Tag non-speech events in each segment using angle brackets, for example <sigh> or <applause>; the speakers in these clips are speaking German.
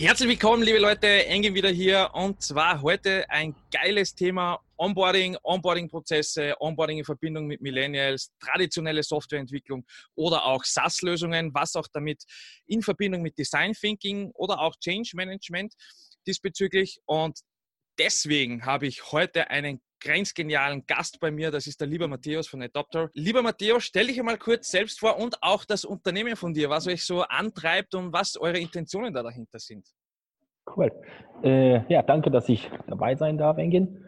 Herzlich willkommen, liebe Leute, Engin wieder hier. Und zwar heute ein geiles Thema. Onboarding, Onboarding-Prozesse, Onboarding in Verbindung mit Millennials, traditionelle Softwareentwicklung oder auch SaaS-Lösungen, was auch damit in Verbindung mit Design Thinking oder auch Change Management diesbezüglich. Und deswegen habe ich heute einen grenzgenialen Gast bei mir, das ist der lieber Matthäus von Adopter. Lieber Matthäus, stell dich einmal kurz selbst vor und auch das Unternehmen von dir, was euch so antreibt und was eure Intentionen da dahinter sind. Cool. Äh, ja, danke, dass ich dabei sein darf, Engin.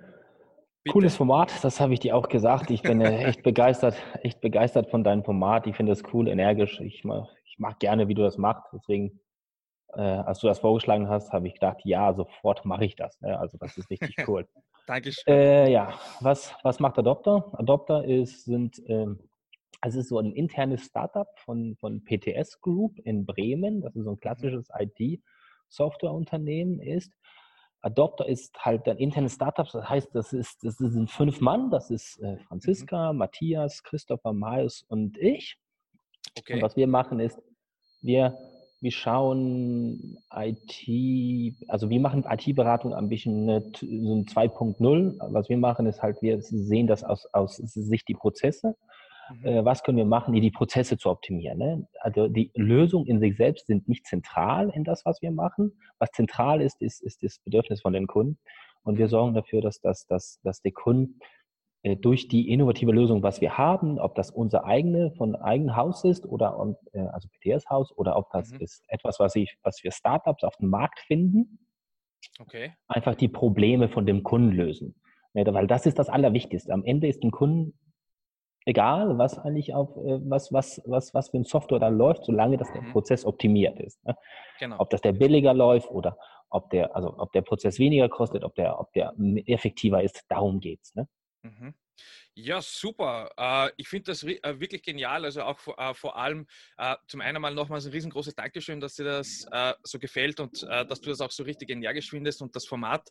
Bitte. Cooles Format, das habe ich dir auch gesagt. Ich bin äh, <laughs> echt begeistert, echt begeistert von deinem Format. Ich finde es cool, energisch. Ich mag, ich mag gerne, wie du das machst. Deswegen, äh, als du das vorgeschlagen hast, habe ich gedacht, ja, sofort mache ich das. Ne? Also das ist richtig <laughs> cool. Dankeschön. Äh, ja, was, was macht Adopter? Adopter ist, sind, ähm, also ist so ein internes Startup von, von PTS Group in Bremen. Das ist so ein mhm. klassisches IT-Softwareunternehmen ist. Adopter ist halt ein internes Startup, das heißt, das, ist, das sind fünf Mann, das ist äh, Franziska, mhm. Matthias, Christopher, Marius und ich. Okay. Und was wir machen ist, wir wir schauen IT, also wir machen IT-Beratung ein bisschen so ein 2.0. Was wir machen ist halt, wir sehen das aus, aus Sicht die Prozesse. Mhm. Äh, was können wir machen, die, die Prozesse zu optimieren? Ne? Also die Lösungen in sich selbst sind nicht zentral in das, was wir machen. Was zentral ist, ist, ist das Bedürfnis von den Kunden. Und wir sorgen dafür, dass, dass, dass, dass der Kunde äh, durch die innovative Lösung, was wir haben, ob das unser eigene von eigenem Haus ist oder äh, also PTS-Haus oder ob das mhm. ist etwas, was ich, was wir Startups auf dem Markt finden, okay. einfach die Probleme von dem Kunden lösen. weil das ist das Allerwichtigste. Am Ende ist dem Kunden egal, was eigentlich auf äh, was, was, was, was für ein Software da läuft, solange das der mhm. Prozess optimiert ist. Ne? Genau. Ob das der billiger läuft oder ob der, also ob der Prozess weniger kostet, ob der, ob der effektiver ist, darum geht's. Ne? Mhm. Ja, super. Äh, ich finde das äh, wirklich genial. Also auch äh, vor allem zum einen mal nochmals ein riesengroßes Dankeschön, dass dir das so gefällt und dass du das auch so richtig energisch findest und das Format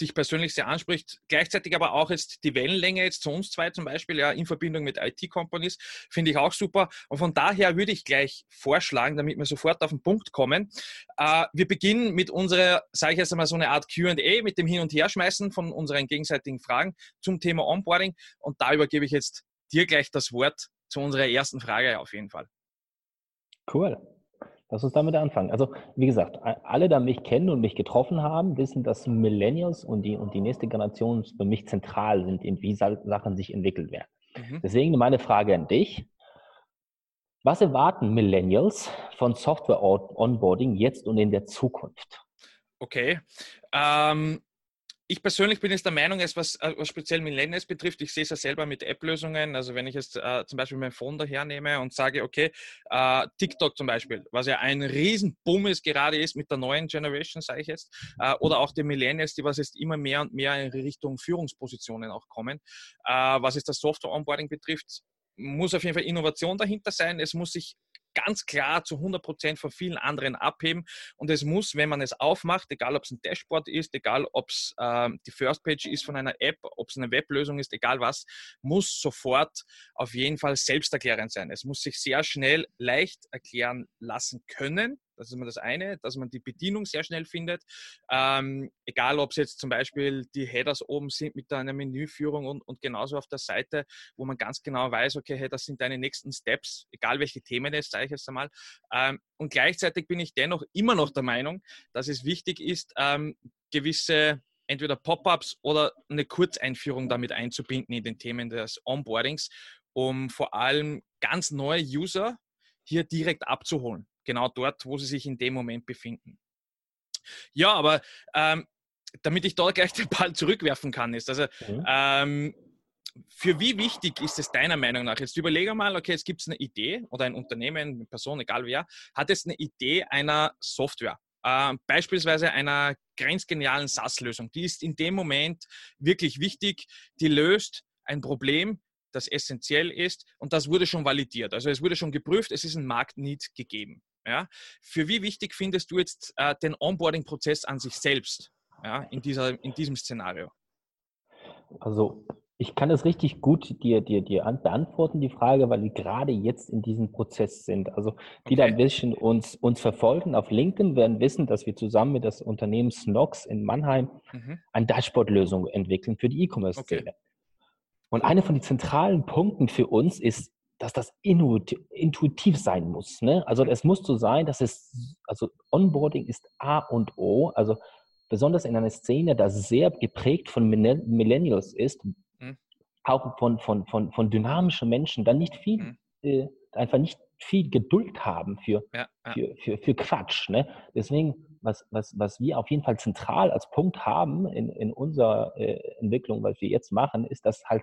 dich persönlich sehr anspricht. Gleichzeitig aber auch jetzt die Wellenlänge jetzt zu uns zwei zum Beispiel, ja, in Verbindung mit IT-Companies, finde ich auch super. Und von daher würde ich gleich vorschlagen, damit wir sofort auf den Punkt kommen. Wir beginnen mit unserer, sage ich jetzt einmal, so eine Art QA mit dem Hin- und Herschmeißen von unseren gegenseitigen Fragen zum Thema Onboarding. Und da übergebe ich jetzt dir gleich das Wort zu unserer ersten Frage auf jeden Fall. Cool. Lass uns damit anfangen. Also, wie gesagt, alle, die mich kennen und mich getroffen haben, wissen, dass Millennials und die, und die nächste Generation für mich zentral sind, in wie Sachen sich entwickelt werden. Mhm. Deswegen meine Frage an dich. Was erwarten Millennials von Software Onboarding jetzt und in der Zukunft? Okay. Ähm, ich persönlich bin jetzt der Meinung, was, äh, was speziell Millennials betrifft, ich sehe es ja selber mit App-Lösungen. Also wenn ich jetzt äh, zum Beispiel mein Phone dahernehme und sage, okay, äh, TikTok zum Beispiel, was ja ein Riesenboom ist, gerade ist mit der neuen Generation, sage ich jetzt, äh, oder auch die Millennials, die was jetzt immer mehr und mehr in Richtung Führungspositionen auch kommen. Äh, was jetzt das Software-Onboarding betrifft, muss auf jeden Fall Innovation dahinter sein. Es muss sich ganz klar zu 100 Prozent von vielen anderen abheben. Und es muss, wenn man es aufmacht, egal ob es ein Dashboard ist, egal ob es äh, die First Page ist von einer App, ob es eine Weblösung ist, egal was, muss sofort auf jeden Fall selbsterklärend sein. Es muss sich sehr schnell leicht erklären lassen können. Das ist immer das eine, dass man die Bedienung sehr schnell findet. Ähm, egal, ob es jetzt zum Beispiel die Headers oben sind mit einer Menüführung und, und genauso auf der Seite, wo man ganz genau weiß, okay, hey, das sind deine nächsten Steps, egal welche Themen es, sage ich jetzt einmal. Ähm, und gleichzeitig bin ich dennoch immer noch der Meinung, dass es wichtig ist, ähm, gewisse entweder Pop-ups oder eine Kurzeinführung damit einzubinden in den Themen des Onboardings, um vor allem ganz neue User hier direkt abzuholen genau dort, wo sie sich in dem Moment befinden. Ja, aber ähm, damit ich da gleich den Ball zurückwerfen kann, ist also mhm. ähm, für wie wichtig ist es deiner Meinung nach? Jetzt überlege mal, okay, jetzt gibt es eine Idee oder ein Unternehmen, eine Person, egal wer, hat jetzt eine Idee einer Software. Äh, beispielsweise einer grenzgenialen SaaS-Lösung. Die ist in dem Moment wirklich wichtig. Die löst ein Problem, das essentiell ist und das wurde schon validiert. Also es wurde schon geprüft, es ist ein Marktneed gegeben. Ja? Für wie wichtig findest du jetzt äh, den Onboarding-Prozess an sich selbst ja, in, dieser, in diesem Szenario? Also ich kann es richtig gut dir, dir, dir beantworten, die Frage, weil wir gerade jetzt in diesem Prozess sind. Also die okay. da ein bisschen uns, uns verfolgen auf LinkedIn, werden wissen, dass wir zusammen mit das Unternehmen Snox in Mannheim mhm. eine Dashboard-Lösung entwickeln für die E-Commerce-Szene. Okay. Und einer von den zentralen Punkten für uns ist, dass das intuitiv sein muss. Ne? Also es muss so sein, dass es, also Onboarding ist A und O, also besonders in einer Szene, das sehr geprägt von Millennials ist, mhm. auch von, von, von, von dynamischen Menschen, dann nicht viel, mhm. äh, einfach nicht viel Geduld haben für, ja, ja. für, für, für Quatsch. Ne? Deswegen, was, was, was wir auf jeden Fall zentral als Punkt haben in, in unserer äh, Entwicklung, was wir jetzt machen, ist, dass halt,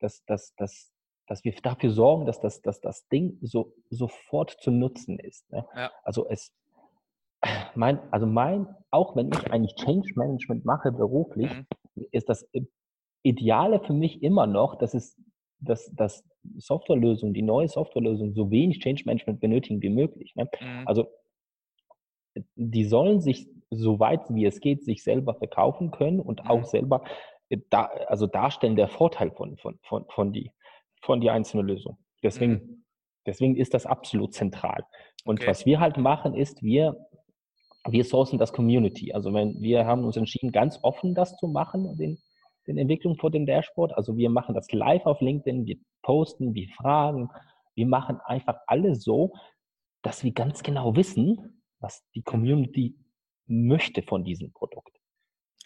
dass, dass, dass, dass wir dafür sorgen, dass das, dass das Ding so sofort zu nutzen ist. Ne? Ja. Also es, mein, also mein, auch wenn ich eigentlich Change Management mache beruflich, mhm. ist das Ideale für mich immer noch, dass es, dass, dass Softwarelösungen, die neue Softwarelösungen so wenig Change Management benötigen wie möglich. Ne? Mhm. Also die sollen sich, so weit wie es geht, sich selber verkaufen können und mhm. auch selber äh, da, also darstellen der Vorteil von, von, von, von, die, von die einzelne Lösung. Deswegen, mhm. deswegen ist das absolut zentral. Und okay. was wir halt machen, ist, wir wir sourcen das Community. Also wenn wir haben uns entschieden, ganz offen das zu machen, den, den Entwicklung vor dem Dashboard. Also wir machen das live auf LinkedIn, wir posten, wir fragen, wir machen einfach alles so, dass wir ganz genau wissen, was die Community möchte von diesem Produkt.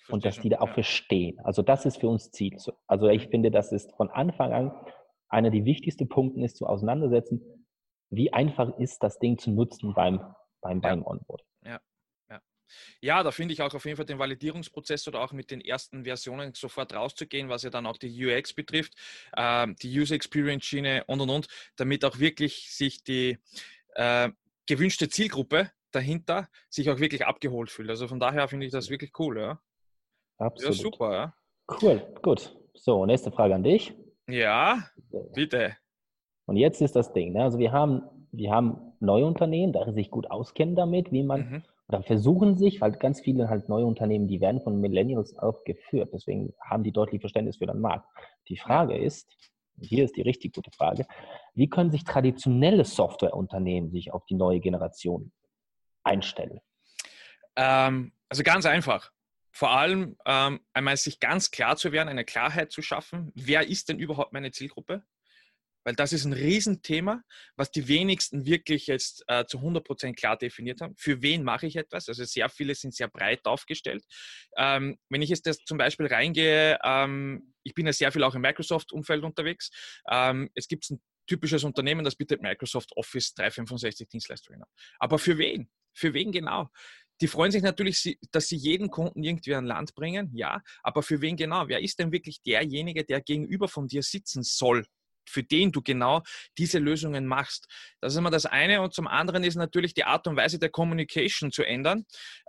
Und dass die da auch verstehen. Also das ist für uns Ziel. Also ich finde, das ist von Anfang an einer der wichtigsten Punkte ist zu auseinandersetzen, wie einfach ist das Ding zu nutzen beim, beim, beim Onboard. Ja. Ja, da finde ich auch auf jeden Fall den Validierungsprozess oder auch mit den ersten Versionen sofort rauszugehen, was ja dann auch die UX betrifft, äh, die User Experience Schiene und und und, damit auch wirklich sich die äh, gewünschte Zielgruppe dahinter sich auch wirklich abgeholt fühlt. Also von daher finde ich das wirklich cool, ja. Absolut. Ja, super, ja. Cool, gut. So, nächste Frage an dich. Ja, bitte. Und jetzt ist das Ding. Ne? Also wir haben, wir haben neue Unternehmen, die sich gut auskennen damit, wie man mhm oder versuchen sich, weil ganz viele halt neue Unternehmen, die werden von Millennials auch geführt. Deswegen haben die deutlich Verständnis für den Markt. Die Frage ist, hier ist die richtig gute Frage, wie können sich traditionelle Softwareunternehmen sich auf die neue Generation einstellen? Ähm, also ganz einfach. Vor allem ähm, einmal sich ganz klar zu werden, eine Klarheit zu schaffen. Wer ist denn überhaupt meine Zielgruppe? Weil das ist ein Riesenthema, was die wenigsten wirklich jetzt äh, zu 100% klar definiert haben. Für wen mache ich etwas? Also sehr viele sind sehr breit aufgestellt. Ähm, wenn ich jetzt das zum Beispiel reingehe, ähm, ich bin ja sehr viel auch im Microsoft-Umfeld unterwegs. Ähm, es gibt ein typisches Unternehmen, das bietet Microsoft Office 365 Dienstleistungen an. Aber für wen? Für wen genau? Die freuen sich natürlich, dass sie jeden Kunden irgendwie an Land bringen, ja, aber für wen genau? Wer ist denn wirklich derjenige, der gegenüber von dir sitzen soll für den du genau diese Lösungen machst. Das ist immer das eine. Und zum anderen ist natürlich die Art und Weise der Communication zu ändern.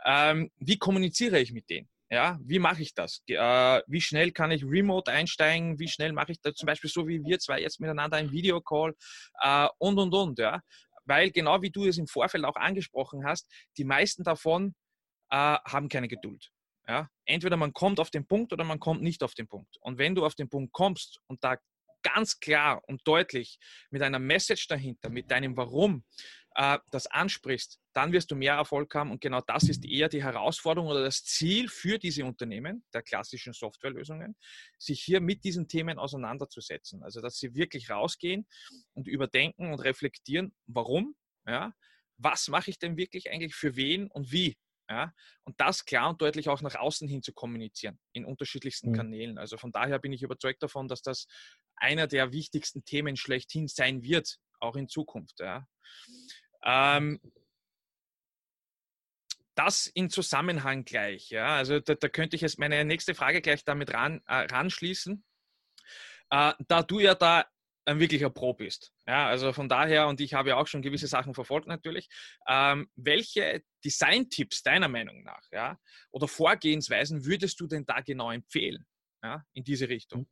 Ähm, wie kommuniziere ich mit denen? Ja, wie mache ich das? Äh, wie schnell kann ich remote einsteigen? Wie schnell mache ich das zum Beispiel so wie wir zwei jetzt miteinander ein Videocall äh, und und und, ja. Weil genau wie du es im Vorfeld auch angesprochen hast, die meisten davon äh, haben keine Geduld. Ja, entweder man kommt auf den Punkt oder man kommt nicht auf den Punkt. Und wenn du auf den Punkt kommst und da ganz klar und deutlich mit einer Message dahinter, mit deinem Warum äh, das ansprichst, dann wirst du mehr Erfolg haben. Und genau das ist eher die Herausforderung oder das Ziel für diese Unternehmen der klassischen Softwarelösungen, sich hier mit diesen Themen auseinanderzusetzen. Also, dass sie wirklich rausgehen und überdenken und reflektieren, warum, ja, was mache ich denn wirklich eigentlich für wen und wie ja? Und das klar und deutlich auch nach außen hin zu kommunizieren, in unterschiedlichsten mhm. Kanälen. Also von daher bin ich überzeugt davon, dass das einer der wichtigsten Themen schlechthin sein wird, auch in Zukunft. Ja? Ähm, das in Zusammenhang gleich. Ja? Also da, da, könnte ich jetzt meine nächste Frage gleich damit ran, äh, ranschließen. Äh, da du ja da ein wirklicher Pro bist. Ja, also von daher, und ich habe ja auch schon gewisse Sachen verfolgt natürlich, ähm, welche Design-Tipps deiner Meinung nach ja, oder Vorgehensweisen würdest du denn da genau empfehlen ja, in diese Richtung?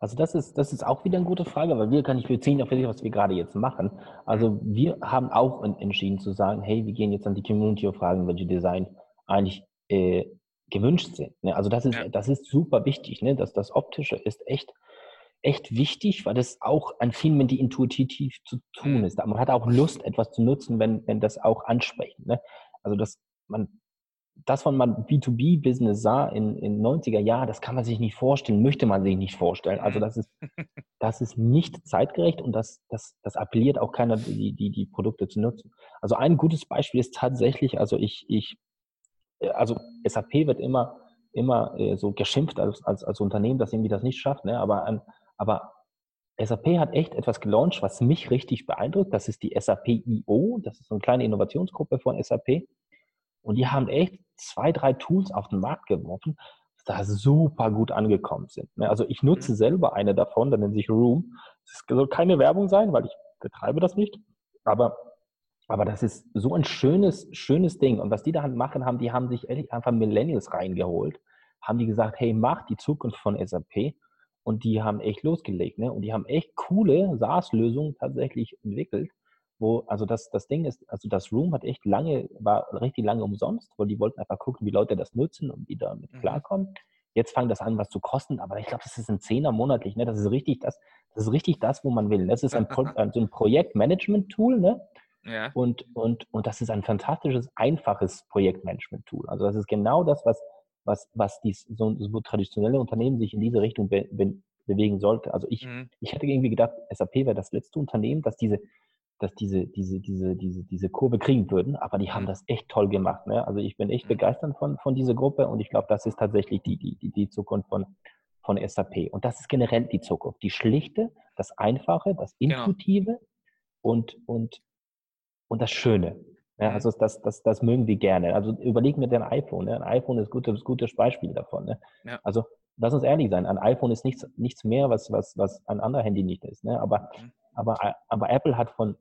Also das ist, das ist auch wieder eine gute Frage, weil wir kann ich beziehen auf das, was wir gerade jetzt machen. Also wir haben auch entschieden zu sagen, hey, wir gehen jetzt an die Community und fragen, welche Design eigentlich äh, gewünscht sind. Ne? Also das ist, das ist super wichtig, ne? dass das Optische ist echt, echt wichtig, weil das auch an vielen Menschen intuitiv zu tun mhm. ist. Man hat auch Lust, etwas zu nutzen, wenn, wenn das auch ansprechen. Ne? Also das, man, das, was man B2B-Business sah in, in 90er Jahren, das kann man sich nicht vorstellen, möchte man sich nicht vorstellen. Also mhm. das ist, das ist nicht zeitgerecht und das, das, das appelliert auch keiner, die, die, die Produkte zu nutzen. Also ein gutes Beispiel ist tatsächlich, also ich, ich äh, also SAP wird immer, immer äh, so geschimpft als, als, als Unternehmen, das irgendwie das nicht schafft, ne? aber, aber SAP hat echt etwas gelauncht, was mich richtig beeindruckt. Das ist die SAP IO. Das ist so eine kleine Innovationsgruppe von SAP. Und die haben echt zwei, drei Tools auf den Markt geworfen, die da super gut angekommen sind. Ne? Also ich nutze mhm. selber eine davon, da nennt sich Room. Es soll keine Werbung sein, weil ich betreibe das nicht. Aber, aber das ist so ein schönes, schönes Ding. Und was die da machen haben, die haben sich ehrlich einfach Millennials reingeholt, haben die gesagt, hey, mach die Zukunft von SAP. Und die haben echt losgelegt. Ne? Und die haben echt coole SaaS-Lösungen tatsächlich entwickelt wo, also das, das Ding ist, also das Room hat echt lange, war richtig lange umsonst, weil die wollten einfach gucken, wie Leute das nutzen und wie damit mhm. klarkommen. Jetzt fangen das an, was zu kosten, aber ich glaube, das ist ein Zehner monatlich, ne? Das ist richtig das, das ist richtig das, wo man will. Das ist ein, Pro, <laughs> so ein Projektmanagement-Tool, ne? Ja. Und, und, und das ist ein fantastisches, einfaches Projektmanagement-Tool. Also das ist genau das, was, was, was dies, so, so traditionelle Unternehmen sich in diese Richtung be, be, bewegen sollte. Also ich, mhm. ich hätte irgendwie gedacht, SAP wäre das letzte Unternehmen, das diese dass diese, diese, diese, diese, diese Kurve kriegen würden, aber die haben mhm. das echt toll gemacht. Ne? Also ich bin echt mhm. begeistert von, von dieser Gruppe und ich glaube, das ist tatsächlich die, die, die, die Zukunft von, von SAP. Und das ist generell die Zukunft. Die schlichte, das Einfache, das genau. Intuitive genau. und, und, und das Schöne. Ja, mhm. also das, das, das mögen wir gerne. Also überleg mir dein iPhone. Ne? Ein iPhone ist ein gutes, gutes Beispiel davon. Ne? Ja. Also lass uns ehrlich sein, ein iPhone ist nichts, nichts mehr, was, was, was ein anderer Handy nicht ist. Ne? Aber, mhm. aber, aber Apple hat von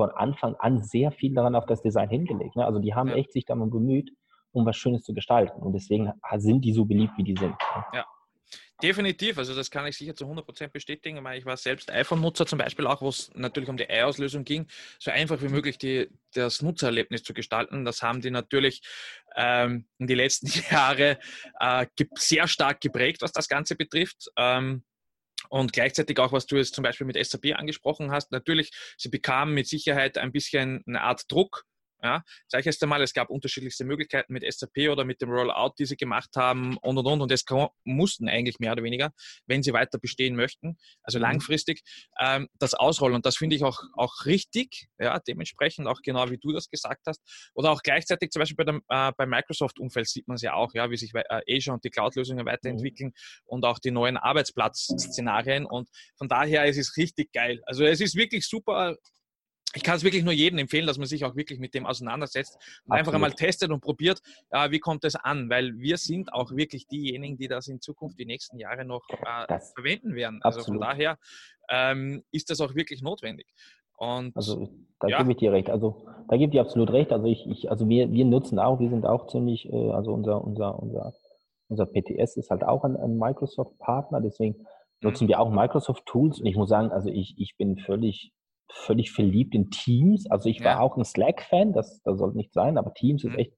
von Anfang an sehr viel daran auf das Design hingelegt. Ne? Also die haben ja. echt sich darum bemüht, um was Schönes zu gestalten. Und deswegen sind die so beliebt, wie die sind. Ne? Ja. Definitiv, also das kann ich sicher zu 100% bestätigen. Ich war selbst iPhone-Nutzer zum Beispiel auch, wo es natürlich um die Ei-Auslösung ging, so einfach wie möglich die, das Nutzererlebnis zu gestalten. Das haben die natürlich ähm, in die letzten <laughs> Jahre äh, sehr stark geprägt, was das Ganze betrifft. Ähm, und gleichzeitig auch, was du jetzt zum Beispiel mit SAP angesprochen hast, natürlich, sie bekamen mit Sicherheit ein bisschen eine Art Druck, ja, sage ich erst einmal, es gab unterschiedlichste Möglichkeiten mit SAP oder mit dem Rollout, die sie gemacht haben und und und. Und es mussten eigentlich mehr oder weniger, wenn sie weiter bestehen möchten, also mhm. langfristig, ähm, das ausrollen. Und das finde ich auch, auch richtig, ja, dementsprechend auch genau wie du das gesagt hast. Oder auch gleichzeitig zum Beispiel bei dem, äh, beim Microsoft-Umfeld sieht man es ja auch, ja, wie sich äh, Azure und die Cloud-Lösungen weiterentwickeln mhm. und auch die neuen Arbeitsplatz-Szenarien. Und von daher ist es richtig geil. Also es ist wirklich super ich kann es wirklich nur jedem empfehlen, dass man sich auch wirklich mit dem auseinandersetzt und Absolut. einfach einmal testet und probiert, äh, wie kommt es an, weil wir sind auch wirklich diejenigen, die das in Zukunft die nächsten Jahre noch äh, verwenden werden. Also von daher ähm, ist das auch wirklich notwendig. Und, also da ja. gebe ich dir recht. Also da gebe ich dir absolut recht. Also ich, ich also wir, wir nutzen auch, wir sind auch ziemlich, äh, also unser, unser, unser, unser PTS ist halt auch ein, ein Microsoft-Partner, deswegen mhm. nutzen wir auch Microsoft-Tools und ich muss sagen, also ich, ich bin völlig völlig verliebt in Teams. Also ich war ja. auch ein Slack-Fan, das, das soll nicht sein, aber Teams mhm. ist echt,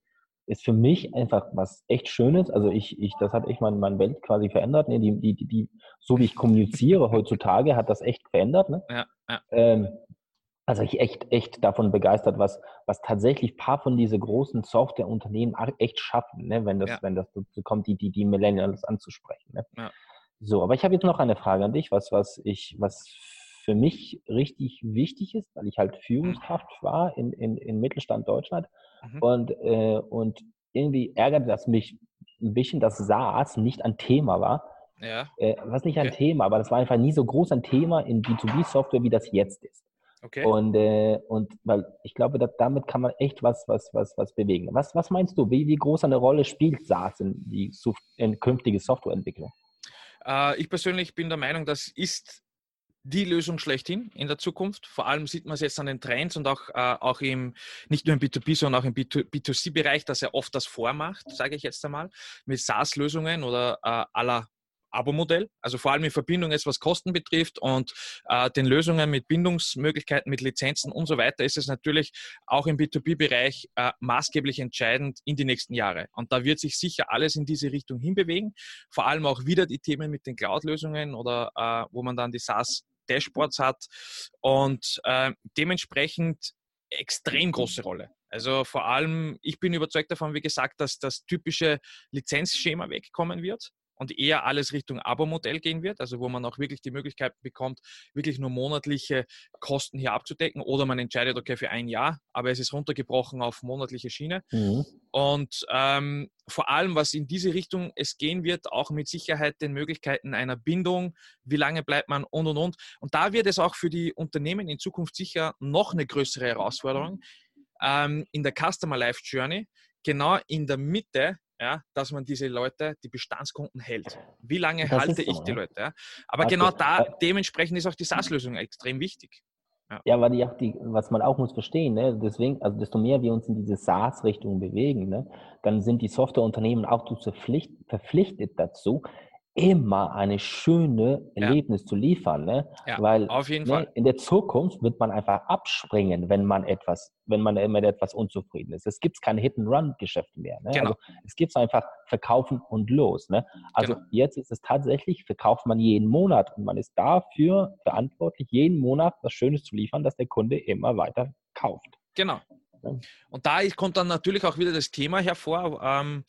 ist für mich einfach was echt Schönes. Also ich, ich, das hat echt mein, meine Welt quasi verändert. Ne? Die, die, die, die, so wie ich kommuniziere heutzutage, hat das echt verändert. Ne? Ja, ja. Ähm, also ich echt, echt davon begeistert, was, was tatsächlich paar von diese großen Softwareunternehmen echt schaffen, ne? wenn das, ja. wenn das dazu kommt, die, die, die Millennials anzusprechen. Ne? Ja. So, aber ich habe jetzt noch eine Frage an dich, was, was ich, was für mich richtig wichtig ist, weil ich halt Führungskraft war in, in, in Mittelstand Deutschland. Mhm. Und, äh, und irgendwie ärgert das mich ein bisschen, dass SaaS nicht ein Thema war. Ja. Äh, was nicht ein okay. Thema, aber das war einfach nie so groß ein Thema in B2B-Software, wie das jetzt ist. Okay. Und, äh, und weil ich glaube, dass damit kann man echt was, was, was, was bewegen. Was, was meinst du? Wie, wie groß eine Rolle spielt SaaS in die in künftige Softwareentwicklung? Äh, ich persönlich bin der Meinung, das ist die Lösung schlechthin in der Zukunft. Vor allem sieht man es jetzt an den Trends und auch, äh, auch im, nicht nur im B2B, sondern auch im B2C-Bereich, dass er oft das vormacht, sage ich jetzt einmal, mit SaaS-Lösungen oder äh, aller Abo-Modell, also vor allem in Verbindung jetzt was Kosten betrifft und äh, den Lösungen mit Bindungsmöglichkeiten, mit Lizenzen und so weiter, ist es natürlich auch im B2B-Bereich äh, maßgeblich entscheidend in die nächsten Jahre. Und da wird sich sicher alles in diese Richtung hinbewegen. Vor allem auch wieder die Themen mit den Cloud-Lösungen oder äh, wo man dann die SaaS Dashboards hat und äh, dementsprechend extrem große Rolle. Also vor allem, ich bin überzeugt davon, wie gesagt, dass das typische Lizenzschema wegkommen wird und eher alles Richtung Abo-Modell gehen wird, also wo man auch wirklich die Möglichkeit bekommt, wirklich nur monatliche Kosten hier abzudecken oder man entscheidet, okay, für ein Jahr, aber es ist runtergebrochen auf monatliche Schiene. Mhm. Und ähm, vor allem, was in diese Richtung es gehen wird, auch mit Sicherheit den Möglichkeiten einer Bindung, wie lange bleibt man und und und. Und da wird es auch für die Unternehmen in Zukunft sicher noch eine größere Herausforderung ähm, in der Customer Life Journey, genau in der Mitte ja, dass man diese Leute, die Bestandskunden hält. Wie lange das halte ich so, die ja. Leute? Ja? Aber okay. genau da, dementsprechend ist auch die SaaS-Lösung extrem wichtig. Ja, ja weil die, die, was man auch muss verstehen, ne? deswegen, also desto mehr wir uns in diese SaaS-Richtung bewegen, ne? dann sind die Softwareunternehmen auch verpflichtet dazu, immer eine schöne Erlebnis ja. zu liefern, ne? Ja, Weil ne, in der Zukunft wird man einfach abspringen, wenn man etwas, wenn man immer etwas unzufrieden ist. Es gibt keine Hit-and-Run-Geschäfte mehr. Ne? Genau. Also es gibt einfach verkaufen und los. Ne? Also genau. jetzt ist es tatsächlich, verkauft man jeden Monat und man ist dafür verantwortlich, jeden Monat was Schönes zu liefern, dass der Kunde immer weiter kauft. Genau. Und da kommt dann natürlich auch wieder das Thema hervor, ähm,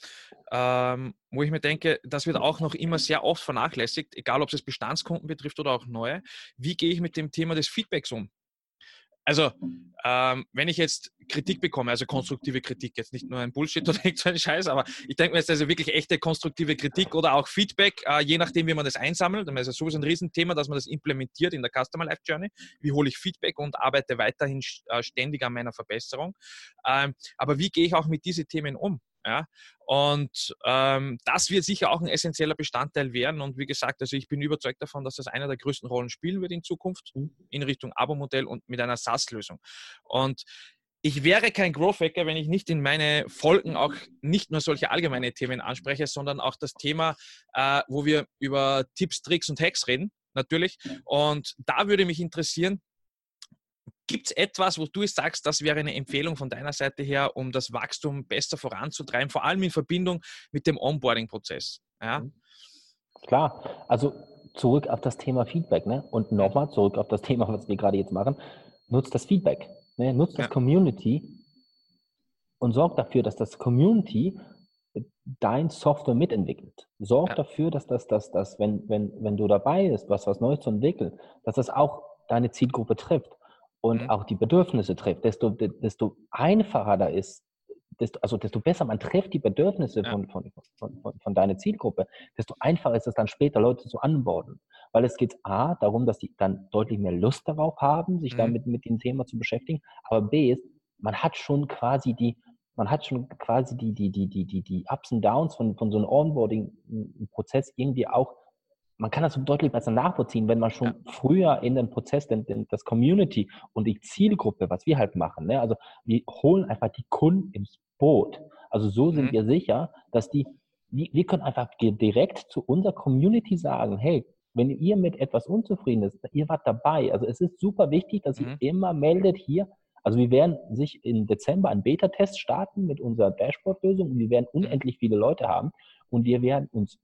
ähm, wo ich mir denke, das wird auch noch immer sehr oft vernachlässigt, egal ob es Bestandskunden betrifft oder auch neue. Wie gehe ich mit dem Thema des Feedbacks um? Also, ähm, wenn ich jetzt Kritik bekomme, also konstruktive Kritik, jetzt nicht nur ein Bullshit <laughs> oder so ein Scheiß, aber ich denke mir jetzt also wirklich echte konstruktive Kritik oder auch Feedback, äh, je nachdem, wie man das einsammelt. Das ist sowieso ein Riesenthema, dass man das implementiert in der Customer Life Journey. Wie hole ich Feedback und arbeite weiterhin äh, ständig an meiner Verbesserung? Ähm, aber wie gehe ich auch mit diesen Themen um? Ja? Und ähm, das wird sicher auch ein essentieller Bestandteil werden. Und wie gesagt, also ich bin überzeugt davon, dass das einer der größten Rollen spielen wird in Zukunft mhm. in Richtung Abo-Modell und mit einer SaaS-Lösung. Und ich wäre kein Growth Hacker, wenn ich nicht in meine Folgen auch nicht nur solche allgemeine Themen anspreche, sondern auch das Thema, äh, wo wir über Tipps, Tricks und Hacks reden, natürlich. Und da würde mich interessieren, Gibt es etwas, wo du sagst, das wäre eine Empfehlung von deiner Seite her, um das Wachstum besser voranzutreiben, vor allem in Verbindung mit dem Onboarding-Prozess? Ja? Mhm. Klar, also zurück auf das Thema Feedback ne? und nochmal zurück auf das <laughs> Thema, was wir gerade jetzt machen. Nutzt das Feedback, ne? nutzt das ja. Community und sorgt dafür, dass das Community dein Software mitentwickelt. Sorg ja. dafür, dass das, dass das, wenn, wenn, wenn du dabei bist, was, was Neues zu entwickeln, dass das auch deine Zielgruppe trifft und mhm. auch die Bedürfnisse trifft, desto, desto einfacher da ist, desto, also desto besser man trifft die Bedürfnisse ja. von, von, von, von, deiner Zielgruppe, desto einfacher ist es dann später, Leute zu anborden. Weil es geht A, darum, dass die dann deutlich mehr Lust darauf haben, sich mhm. damit mit dem Thema zu beschäftigen, aber B ist, man hat schon quasi die, man hat schon quasi die, die, die, die, die, die Ups und Downs von, von so einem Onboarding-Prozess irgendwie auch man kann das deutlich besser nachvollziehen, wenn man schon ja. früher in den Prozess, den, den, das Community und die Zielgruppe, was wir halt machen, ne? also wir holen einfach die Kunden ins Boot. Also so sind mhm. wir sicher, dass die, wir, wir können einfach direkt zu unserer Community sagen, hey, wenn ihr mit etwas unzufrieden ist, ihr wart dabei. Also es ist super wichtig, dass mhm. ihr immer meldet hier. Also wir werden sich im Dezember einen Beta-Test starten mit unserer Dashboard-Lösung und wir werden mhm. unendlich viele Leute haben und wir werden uns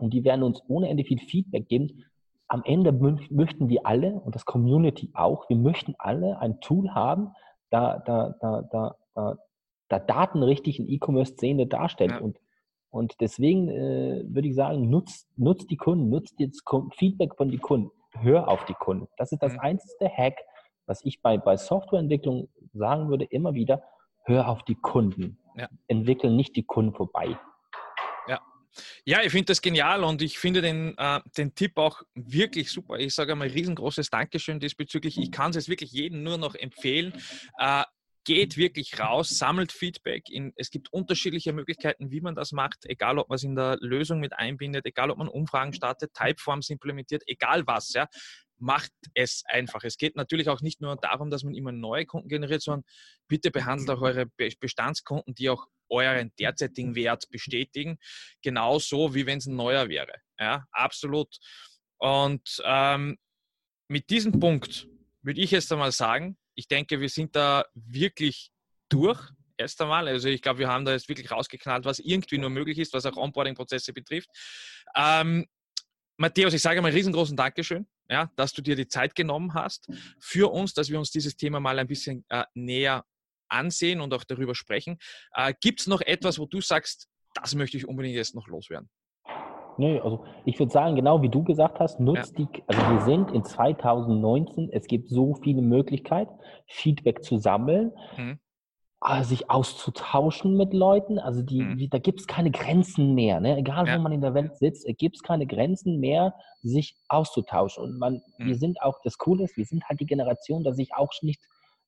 und die werden uns ohne Ende viel Feedback geben. Am Ende möchten wir alle und das Community auch, wir möchten alle ein Tool haben, da, da, da, da, da, da Daten richtig in E-Commerce-Szene darstellt. Ja. Und, und deswegen äh, würde ich sagen, nutzt, nutzt die Kunden, nutzt jetzt Feedback von den Kunden, hör auf die Kunden. Das ist das mhm. einzige Hack, was ich bei, bei Softwareentwicklung sagen würde, immer wieder, hör auf die Kunden. Ja. Entwickeln nicht die Kunden vorbei. Ja, ich finde das genial und ich finde den, äh, den Tipp auch wirklich super. Ich sage einmal riesengroßes Dankeschön diesbezüglich. Ich kann es jetzt wirklich jedem nur noch empfehlen. Äh, geht wirklich raus, sammelt Feedback. In, es gibt unterschiedliche Möglichkeiten, wie man das macht, egal ob man es in der Lösung mit einbindet, egal ob man Umfragen startet, Typeforms implementiert, egal was. Ja macht es einfach. Es geht natürlich auch nicht nur darum, dass man immer neue Kunden generiert, sondern bitte behandelt auch eure Bestandskunden, die auch euren derzeitigen Wert bestätigen, genauso wie wenn es ein neuer wäre. Ja, absolut. Und ähm, mit diesem Punkt würde ich jetzt einmal sagen, ich denke, wir sind da wirklich durch erst einmal. Also ich glaube, wir haben da jetzt wirklich rausgeknallt, was irgendwie nur möglich ist, was auch Onboarding-Prozesse betrifft. Ähm, Matthäus, ich sage mal riesengroßen Dankeschön, ja, dass du dir die Zeit genommen hast für uns, dass wir uns dieses Thema mal ein bisschen äh, näher ansehen und auch darüber sprechen. Äh, Gibt es noch etwas, wo du sagst, das möchte ich unbedingt jetzt noch loswerden? Nee, also ich würde sagen, genau wie du gesagt hast, nutzt ja. die, also wir sind in 2019, es gibt so viele Möglichkeiten, Feedback zu sammeln. Mhm. Ah, sich auszutauschen mit Leuten. Also die, mhm. da gibt es keine Grenzen mehr. Ne? Egal, ja. wo man in der Welt sitzt, gibt es keine Grenzen mehr, sich auszutauschen. Und man, mhm. wir sind auch, das Coole ist, wir sind halt die Generation, dass ich auch nicht,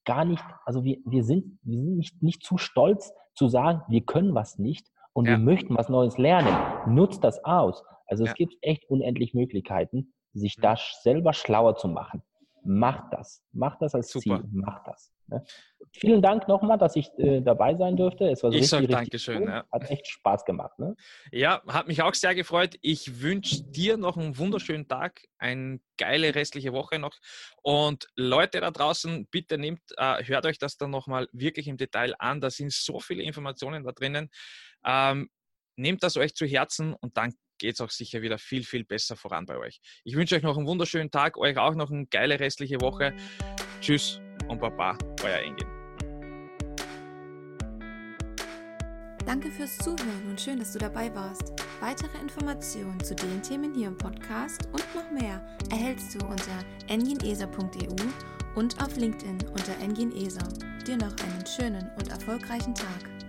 gar nicht, also wir, wir sind, wir sind nicht, nicht zu stolz zu sagen, wir können was nicht und ja. wir möchten was Neues lernen. Nutzt das aus. Also es ja. gibt echt unendlich Möglichkeiten, sich mhm. da selber schlauer zu machen. Macht das. Macht das als Super. Ziel. Macht das. Ne? Vielen Dank nochmal, dass ich äh, dabei sein durfte. Es war so ich sage Dankeschön. Ja. Hat echt Spaß gemacht. Ne? Ja, hat mich auch sehr gefreut. Ich wünsche dir noch einen wunderschönen Tag, eine geile restliche Woche noch. Und Leute da draußen, bitte nehmt, äh, hört euch das dann nochmal wirklich im Detail an. Da sind so viele Informationen da drinnen. Ähm, nehmt das euch zu Herzen und dann geht es auch sicher wieder viel, viel besser voran bei euch. Ich wünsche euch noch einen wunderschönen Tag, euch auch noch eine geile restliche Woche. Tschüss und Baba, euer Engin. Danke fürs Zuhören und schön, dass du dabei warst. Weitere Informationen zu den Themen hier im Podcast und noch mehr erhältst du unter engineser.eu und auf LinkedIn unter engineser. Dir noch einen schönen und erfolgreichen Tag.